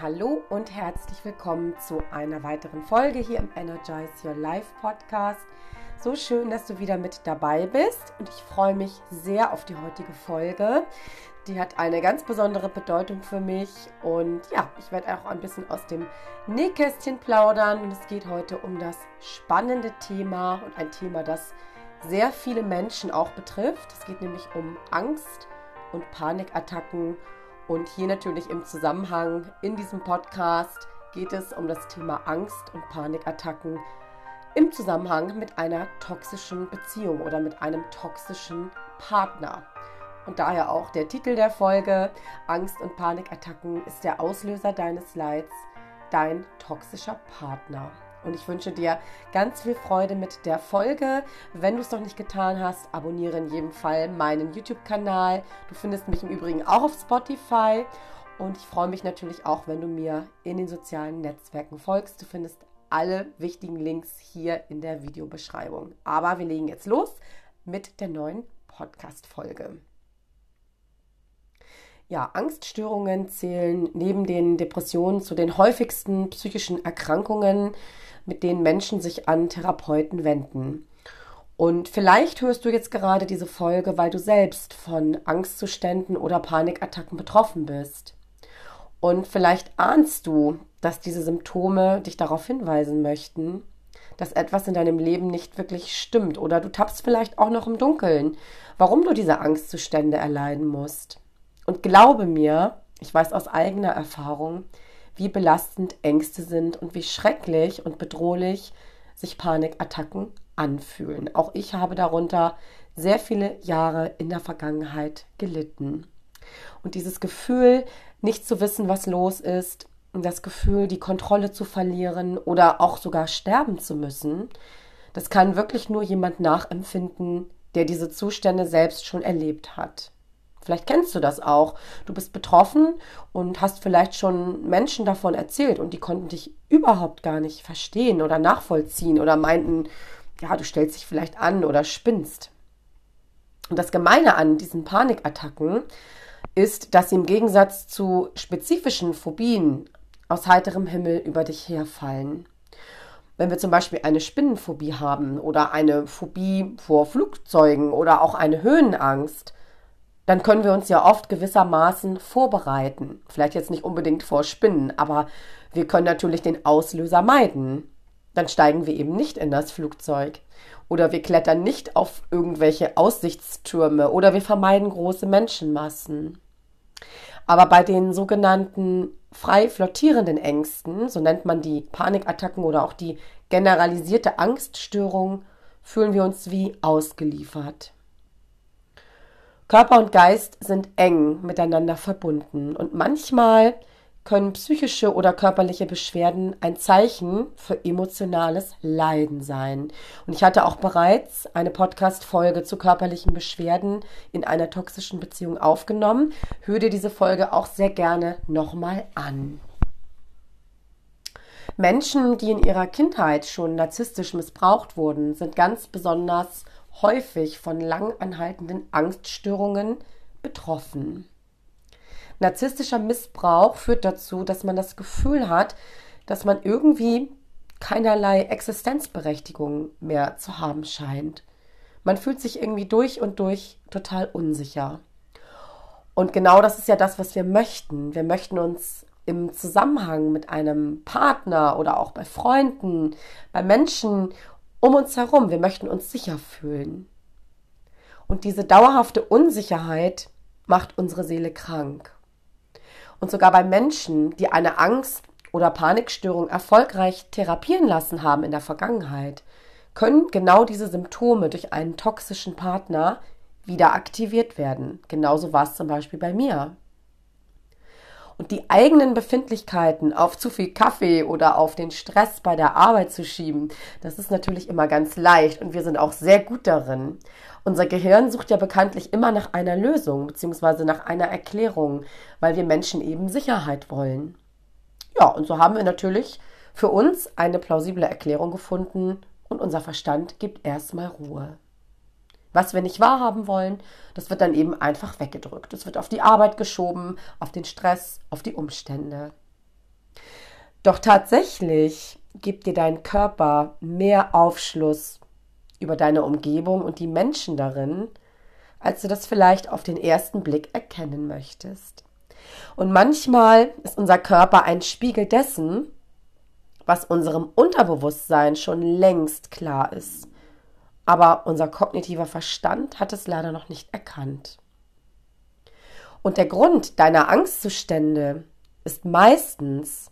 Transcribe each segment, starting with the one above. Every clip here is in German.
Hallo und herzlich willkommen zu einer weiteren Folge hier im Energize Your Life Podcast. So schön, dass du wieder mit dabei bist und ich freue mich sehr auf die heutige Folge. Die hat eine ganz besondere Bedeutung für mich und ja, ich werde auch ein bisschen aus dem Nähkästchen plaudern und es geht heute um das spannende Thema und ein Thema, das sehr viele Menschen auch betrifft. Es geht nämlich um Angst und Panikattacken und hier natürlich im Zusammenhang in diesem Podcast geht es um das Thema Angst und Panikattacken im Zusammenhang mit einer toxischen Beziehung oder mit einem toxischen Partner. Und daher auch der Titel der Folge, Angst und Panikattacken ist der Auslöser deines Leids, dein toxischer Partner. Und ich wünsche dir ganz viel Freude mit der Folge. Wenn du es noch nicht getan hast, abonniere in jedem Fall meinen YouTube-Kanal. Du findest mich im Übrigen auch auf Spotify. Und ich freue mich natürlich auch, wenn du mir in den sozialen Netzwerken folgst. Du findest alle wichtigen Links hier in der Videobeschreibung. Aber wir legen jetzt los mit der neuen Podcast-Folge. Ja, Angststörungen zählen neben den Depressionen zu den häufigsten psychischen Erkrankungen, mit denen Menschen sich an Therapeuten wenden. Und vielleicht hörst du jetzt gerade diese Folge, weil du selbst von Angstzuständen oder Panikattacken betroffen bist. Und vielleicht ahnst du, dass diese Symptome dich darauf hinweisen möchten, dass etwas in deinem Leben nicht wirklich stimmt. Oder du tappst vielleicht auch noch im Dunkeln, warum du diese Angstzustände erleiden musst. Und glaube mir, ich weiß aus eigener Erfahrung, wie belastend Ängste sind und wie schrecklich und bedrohlich sich Panikattacken anfühlen. Auch ich habe darunter sehr viele Jahre in der Vergangenheit gelitten. Und dieses Gefühl, nicht zu wissen, was los ist, das Gefühl, die Kontrolle zu verlieren oder auch sogar sterben zu müssen, das kann wirklich nur jemand nachempfinden, der diese Zustände selbst schon erlebt hat. Vielleicht kennst du das auch. Du bist betroffen und hast vielleicht schon Menschen davon erzählt und die konnten dich überhaupt gar nicht verstehen oder nachvollziehen oder meinten, ja, du stellst dich vielleicht an oder spinnst. Und das Gemeine an diesen Panikattacken ist, dass sie im Gegensatz zu spezifischen Phobien aus heiterem Himmel über dich herfallen. Wenn wir zum Beispiel eine Spinnenphobie haben oder eine Phobie vor Flugzeugen oder auch eine Höhenangst, dann können wir uns ja oft gewissermaßen vorbereiten. Vielleicht jetzt nicht unbedingt vor Spinnen, aber wir können natürlich den Auslöser meiden. Dann steigen wir eben nicht in das Flugzeug. Oder wir klettern nicht auf irgendwelche Aussichtstürme oder wir vermeiden große Menschenmassen. Aber bei den sogenannten frei flottierenden Ängsten, so nennt man die Panikattacken oder auch die generalisierte Angststörung, fühlen wir uns wie ausgeliefert. Körper und Geist sind eng miteinander verbunden und manchmal können psychische oder körperliche Beschwerden ein Zeichen für emotionales Leiden sein. Und ich hatte auch bereits eine Podcast-Folge zu körperlichen Beschwerden in einer toxischen Beziehung aufgenommen. Hör dir diese Folge auch sehr gerne nochmal an. Menschen, die in ihrer Kindheit schon narzisstisch missbraucht wurden, sind ganz besonders häufig von lang anhaltenden Angststörungen betroffen. Narzisstischer Missbrauch führt dazu, dass man das Gefühl hat, dass man irgendwie keinerlei Existenzberechtigung mehr zu haben scheint. Man fühlt sich irgendwie durch und durch total unsicher. Und genau das ist ja das, was wir möchten. Wir möchten uns im Zusammenhang mit einem Partner oder auch bei Freunden, bei Menschen um uns herum. Wir möchten uns sicher fühlen. Und diese dauerhafte Unsicherheit macht unsere Seele krank. Und sogar bei Menschen, die eine Angst- oder Panikstörung erfolgreich therapieren lassen haben in der Vergangenheit, können genau diese Symptome durch einen toxischen Partner wieder aktiviert werden. Genauso war es zum Beispiel bei mir. Und die eigenen Befindlichkeiten auf zu viel Kaffee oder auf den Stress bei der Arbeit zu schieben, das ist natürlich immer ganz leicht und wir sind auch sehr gut darin. Unser Gehirn sucht ja bekanntlich immer nach einer Lösung bzw. nach einer Erklärung, weil wir Menschen eben Sicherheit wollen. Ja, und so haben wir natürlich für uns eine plausible Erklärung gefunden und unser Verstand gibt erstmal Ruhe. Was wir nicht wahrhaben wollen, das wird dann eben einfach weggedrückt. Es wird auf die Arbeit geschoben, auf den Stress, auf die Umstände. Doch tatsächlich gibt dir dein Körper mehr Aufschluss über deine Umgebung und die Menschen darin, als du das vielleicht auf den ersten Blick erkennen möchtest. Und manchmal ist unser Körper ein Spiegel dessen, was unserem Unterbewusstsein schon längst klar ist. Aber unser kognitiver Verstand hat es leider noch nicht erkannt. Und der Grund deiner Angstzustände ist meistens,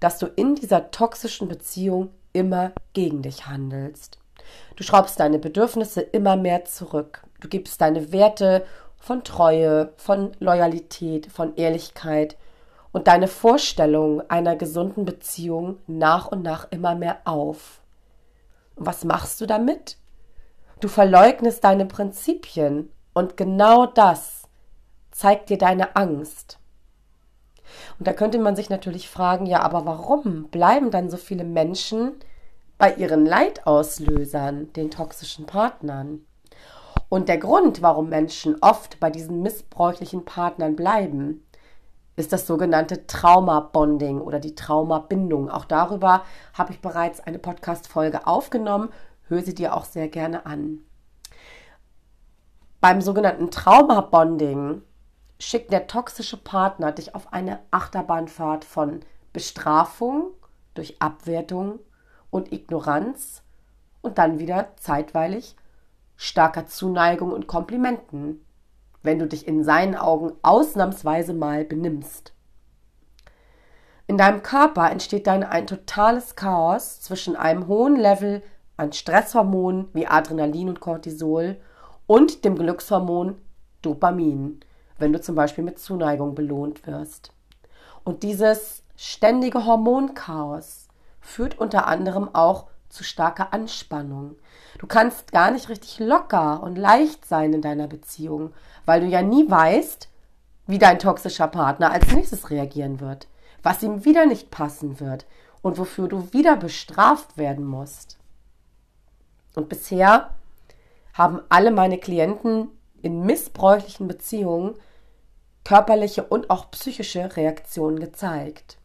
dass du in dieser toxischen Beziehung immer gegen dich handelst. Du schraubst deine Bedürfnisse immer mehr zurück. Du gibst deine Werte von Treue, von Loyalität, von Ehrlichkeit und deine Vorstellung einer gesunden Beziehung nach und nach immer mehr auf. Und was machst du damit? Du verleugnest deine Prinzipien und genau das zeigt dir deine Angst. Und da könnte man sich natürlich fragen, ja, aber warum bleiben dann so viele Menschen bei ihren Leidauslösern, den toxischen Partnern? Und der Grund, warum Menschen oft bei diesen missbräuchlichen Partnern bleiben, ist das sogenannte Trauma-Bonding oder die Traumabindung. Auch darüber habe ich bereits eine Podcast-Folge aufgenommen. Höre sie dir auch sehr gerne an. Beim sogenannten Trauma-Bonding schickt der toxische Partner dich auf eine Achterbahnfahrt von Bestrafung durch Abwertung und Ignoranz und dann wieder zeitweilig starker Zuneigung und Komplimenten, wenn du dich in seinen Augen ausnahmsweise mal benimmst. In deinem Körper entsteht dann ein totales Chaos zwischen einem hohen Level an Stresshormonen wie Adrenalin und Cortisol und dem Glückshormon Dopamin, wenn du zum Beispiel mit Zuneigung belohnt wirst. Und dieses ständige Hormonchaos führt unter anderem auch zu starker Anspannung. Du kannst gar nicht richtig locker und leicht sein in deiner Beziehung, weil du ja nie weißt, wie dein toxischer Partner als nächstes reagieren wird, was ihm wieder nicht passen wird und wofür du wieder bestraft werden musst. Und bisher haben alle meine Klienten in missbräuchlichen Beziehungen körperliche und auch psychische Reaktionen gezeigt.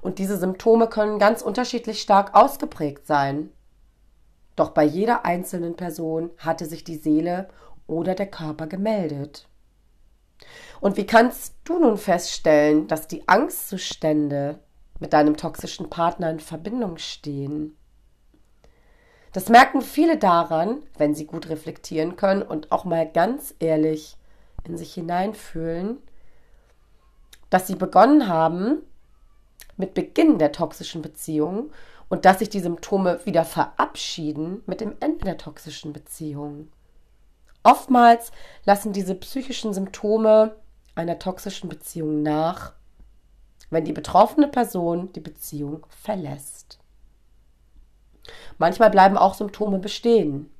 Und diese Symptome können ganz unterschiedlich stark ausgeprägt sein. Doch bei jeder einzelnen Person hatte sich die Seele oder der Körper gemeldet. Und wie kannst du nun feststellen, dass die Angstzustände mit deinem toxischen Partner in Verbindung stehen? Das merken viele daran, wenn sie gut reflektieren können und auch mal ganz ehrlich in sich hineinfühlen, dass sie begonnen haben, mit Beginn der toxischen Beziehung und dass sich die Symptome wieder verabschieden mit dem Ende der toxischen Beziehung. Oftmals lassen diese psychischen Symptome einer toxischen Beziehung nach, wenn die betroffene Person die Beziehung verlässt. Manchmal bleiben auch Symptome bestehen.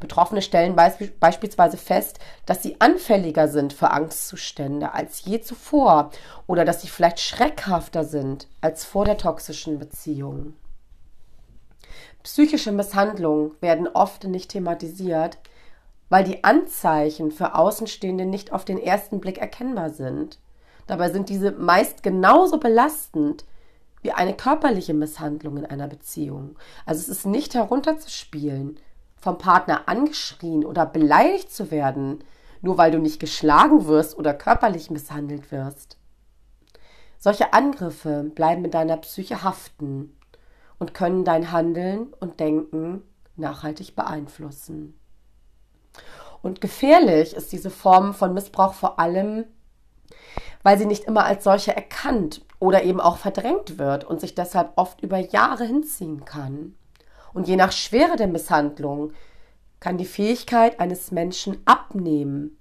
Betroffene stellen beisp beispielsweise fest, dass sie anfälliger sind für Angstzustände als je zuvor oder dass sie vielleicht schreckhafter sind als vor der toxischen Beziehung. Psychische Misshandlungen werden oft nicht thematisiert, weil die Anzeichen für Außenstehende nicht auf den ersten Blick erkennbar sind. Dabei sind diese meist genauso belastend wie eine körperliche Misshandlung in einer Beziehung. Also es ist nicht herunterzuspielen, vom Partner angeschrien oder beleidigt zu werden, nur weil du nicht geschlagen wirst oder körperlich misshandelt wirst. Solche Angriffe bleiben in deiner Psyche haften und können dein Handeln und Denken nachhaltig beeinflussen. Und gefährlich ist diese Form von Missbrauch vor allem, weil sie nicht immer als solche erkannt oder eben auch verdrängt wird und sich deshalb oft über Jahre hinziehen kann. Und je nach Schwere der Misshandlung kann die Fähigkeit eines Menschen abnehmen,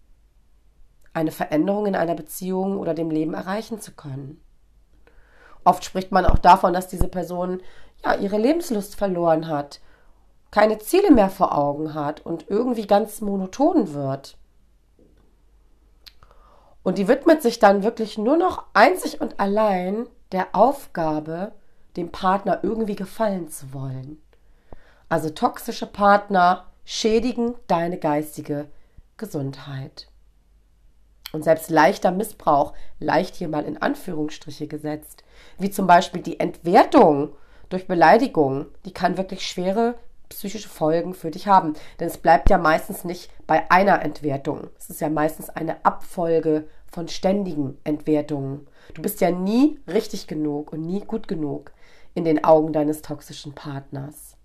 eine Veränderung in einer Beziehung oder dem Leben erreichen zu können. Oft spricht man auch davon, dass diese Person ja ihre Lebenslust verloren hat, keine Ziele mehr vor Augen hat und irgendwie ganz monoton wird. Und die widmet sich dann wirklich nur noch einzig und allein der Aufgabe, dem Partner irgendwie gefallen zu wollen. Also toxische Partner schädigen deine geistige Gesundheit. Und selbst leichter Missbrauch, leicht hier mal in Anführungsstriche gesetzt, wie zum Beispiel die Entwertung durch Beleidigung, die kann wirklich schwere psychische Folgen für dich haben. Denn es bleibt ja meistens nicht bei einer Entwertung. Es ist ja meistens eine Abfolge von ständigen Entwertungen. Du bist ja nie richtig genug und nie gut genug in den Augen deines toxischen Partners.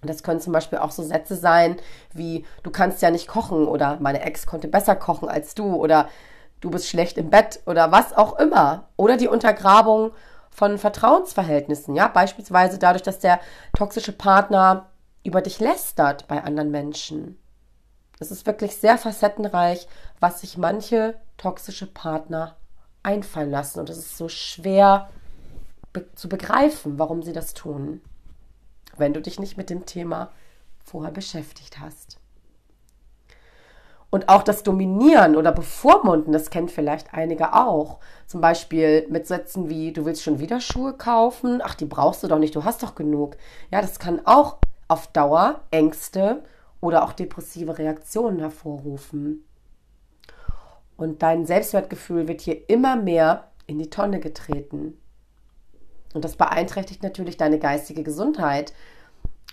Und das können zum Beispiel auch so Sätze sein wie, du kannst ja nicht kochen oder meine Ex konnte besser kochen als du oder du bist schlecht im Bett oder was auch immer. Oder die Untergrabung von Vertrauensverhältnissen, ja, beispielsweise dadurch, dass der toxische Partner über dich lästert bei anderen Menschen. Es ist wirklich sehr facettenreich, was sich manche toxische Partner einfallen lassen. Und es ist so schwer be zu begreifen, warum sie das tun, wenn du dich nicht mit dem Thema vorher beschäftigt hast. Und auch das Dominieren oder Bevormunden, das kennt vielleicht einige auch. Zum Beispiel mit Sätzen wie, du willst schon wieder Schuhe kaufen, ach, die brauchst du doch nicht, du hast doch genug. Ja, das kann auch auf Dauer Ängste oder auch depressive Reaktionen hervorrufen. Und dein Selbstwertgefühl wird hier immer mehr in die Tonne getreten. Und das beeinträchtigt natürlich deine geistige Gesundheit.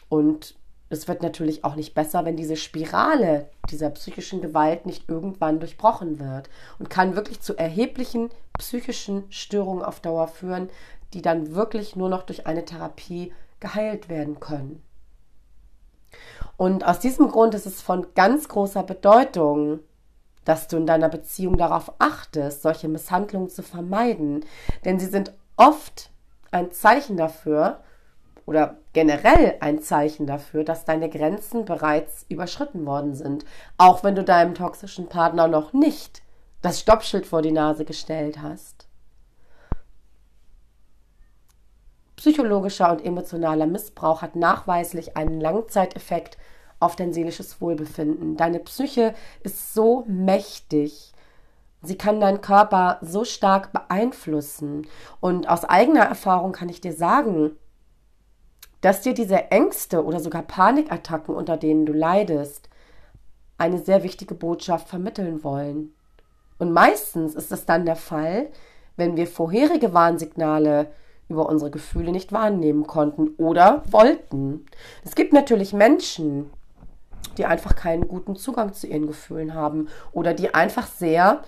Und es wird natürlich auch nicht besser, wenn diese Spirale dieser psychischen Gewalt nicht irgendwann durchbrochen wird und kann wirklich zu erheblichen psychischen Störungen auf Dauer führen, die dann wirklich nur noch durch eine Therapie geheilt werden können. Und aus diesem Grund ist es von ganz großer Bedeutung, dass du in deiner Beziehung darauf achtest, solche Misshandlungen zu vermeiden. Denn sie sind oft ein Zeichen dafür oder generell ein Zeichen dafür, dass deine Grenzen bereits überschritten worden sind. Auch wenn du deinem toxischen Partner noch nicht das Stoppschild vor die Nase gestellt hast. Psychologischer und emotionaler Missbrauch hat nachweislich einen Langzeiteffekt auf dein seelisches Wohlbefinden. Deine Psyche ist so mächtig. Sie kann deinen Körper so stark beeinflussen. Und aus eigener Erfahrung kann ich dir sagen, dass dir diese Ängste oder sogar Panikattacken, unter denen du leidest, eine sehr wichtige Botschaft vermitteln wollen. Und meistens ist es dann der Fall, wenn wir vorherige Warnsignale über unsere Gefühle nicht wahrnehmen konnten oder wollten. Es gibt natürlich Menschen, die einfach keinen guten Zugang zu ihren Gefühlen haben oder die einfach sehr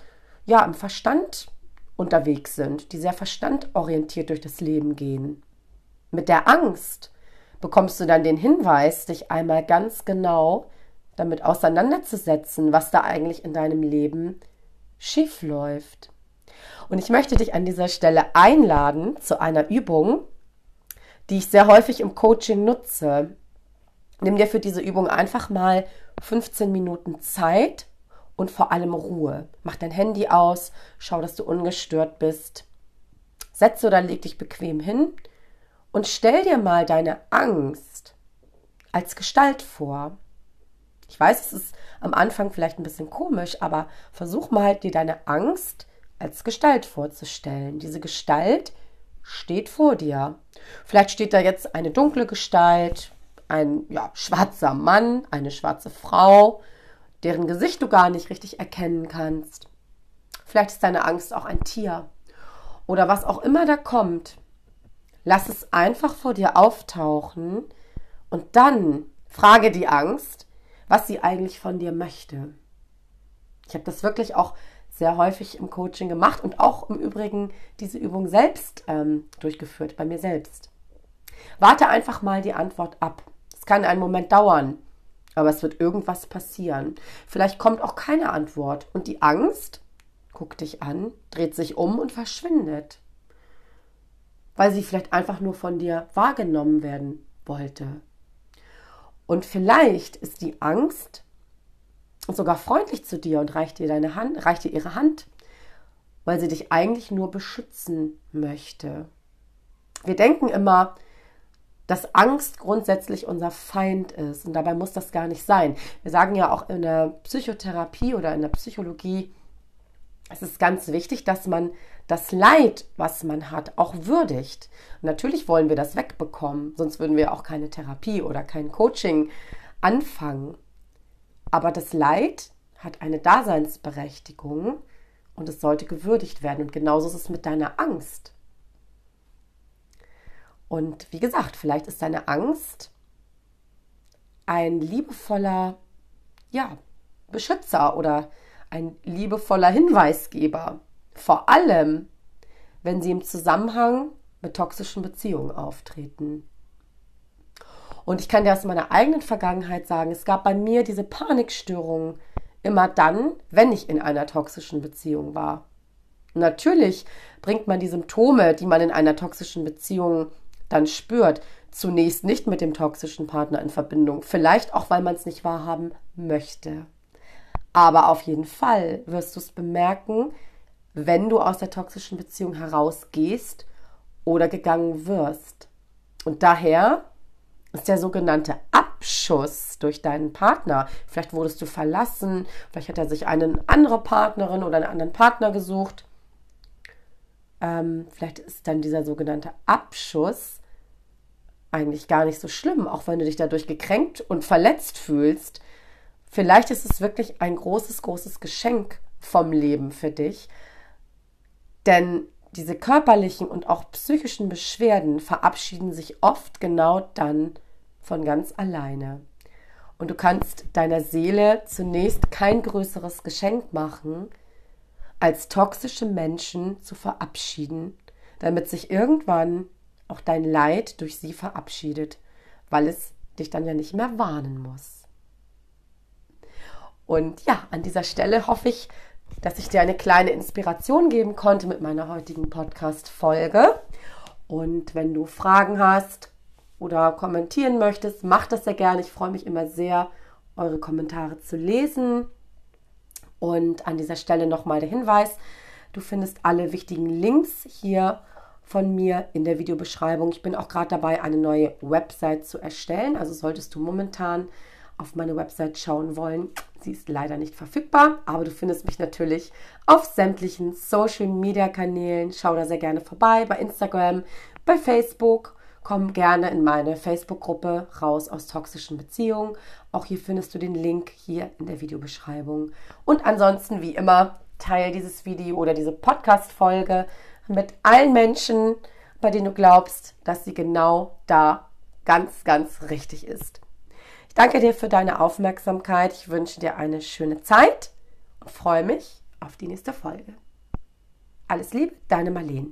ja im Verstand unterwegs sind, die sehr verstandorientiert durch das Leben gehen. Mit der Angst bekommst du dann den Hinweis, dich einmal ganz genau damit auseinanderzusetzen, was da eigentlich in deinem Leben schief läuft. Und ich möchte dich an dieser Stelle einladen zu einer Übung, die ich sehr häufig im Coaching nutze. Nimm dir für diese Übung einfach mal 15 Minuten Zeit und vor allem Ruhe. Mach dein Handy aus, schau, dass du ungestört bist. Setze oder leg dich bequem hin und stell dir mal deine Angst als Gestalt vor. Ich weiß, es ist am Anfang vielleicht ein bisschen komisch, aber versuch mal dir deine Angst als Gestalt vorzustellen. Diese Gestalt steht vor dir. Vielleicht steht da jetzt eine dunkle Gestalt, ein ja, schwarzer Mann, eine schwarze Frau, deren Gesicht du gar nicht richtig erkennen kannst. Vielleicht ist deine Angst auch ein Tier oder was auch immer da kommt. Lass es einfach vor dir auftauchen und dann frage die Angst, was sie eigentlich von dir möchte. Ich habe das wirklich auch sehr häufig im Coaching gemacht und auch im Übrigen diese Übung selbst ähm, durchgeführt, bei mir selbst. Warte einfach mal die Antwort ab. Es kann einen Moment dauern, aber es wird irgendwas passieren. Vielleicht kommt auch keine Antwort und die Angst guckt dich an, dreht sich um und verschwindet, weil sie vielleicht einfach nur von dir wahrgenommen werden wollte. Und vielleicht ist die Angst sogar freundlich zu dir und reicht dir deine Hand, reicht dir ihre Hand, weil sie dich eigentlich nur beschützen möchte. Wir denken immer, dass Angst grundsätzlich unser Feind ist und dabei muss das gar nicht sein. Wir sagen ja auch in der Psychotherapie oder in der Psychologie, es ist ganz wichtig, dass man das Leid, was man hat, auch würdigt. Und natürlich wollen wir das wegbekommen, sonst würden wir auch keine Therapie oder kein Coaching anfangen. Aber das Leid hat eine Daseinsberechtigung und es sollte gewürdigt werden. Und genauso ist es mit deiner Angst. Und wie gesagt, vielleicht ist deine Angst ein liebevoller, ja, Beschützer oder ein liebevoller Hinweisgeber. Vor allem, wenn sie im Zusammenhang mit toxischen Beziehungen auftreten. Und ich kann dir aus meiner eigenen Vergangenheit sagen, es gab bei mir diese Panikstörungen immer dann, wenn ich in einer toxischen Beziehung war. Natürlich bringt man die Symptome, die man in einer toxischen Beziehung dann spürt, zunächst nicht mit dem toxischen Partner in Verbindung. Vielleicht auch, weil man es nicht wahrhaben möchte. Aber auf jeden Fall wirst du es bemerken, wenn du aus der toxischen Beziehung herausgehst oder gegangen wirst. Und daher ist der sogenannte Abschuss durch deinen Partner. Vielleicht wurdest du verlassen, vielleicht hat er sich eine andere Partnerin oder einen anderen Partner gesucht. Ähm, vielleicht ist dann dieser sogenannte Abschuss eigentlich gar nicht so schlimm, auch wenn du dich dadurch gekränkt und verletzt fühlst. Vielleicht ist es wirklich ein großes, großes Geschenk vom Leben für dich. Denn diese körperlichen und auch psychischen Beschwerden verabschieden sich oft genau dann von ganz alleine. Und du kannst deiner Seele zunächst kein größeres Geschenk machen, als toxische Menschen zu verabschieden, damit sich irgendwann auch dein Leid durch sie verabschiedet, weil es dich dann ja nicht mehr warnen muss. Und ja, an dieser Stelle hoffe ich, dass ich dir eine kleine Inspiration geben konnte mit meiner heutigen Podcast-Folge. Und wenn du Fragen hast oder kommentieren möchtest, mach das sehr gerne. Ich freue mich immer sehr, eure Kommentare zu lesen. Und an dieser Stelle nochmal der Hinweis, du findest alle wichtigen Links hier von mir in der Videobeschreibung. Ich bin auch gerade dabei, eine neue Website zu erstellen. Also solltest du momentan auf meine Website schauen wollen, sie ist leider nicht verfügbar, aber du findest mich natürlich auf sämtlichen Social Media Kanälen. Schau da sehr gerne vorbei bei Instagram, bei Facebook. Komm gerne in meine Facebook-Gruppe Raus aus toxischen Beziehungen. Auch hier findest du den Link hier in der Videobeschreibung. Und ansonsten, wie immer, teile dieses Video oder diese Podcast-Folge mit allen Menschen, bei denen du glaubst, dass sie genau da ganz, ganz richtig ist. Ich danke dir für deine Aufmerksamkeit. Ich wünsche dir eine schöne Zeit und freue mich auf die nächste Folge. Alles Liebe, deine Marlene.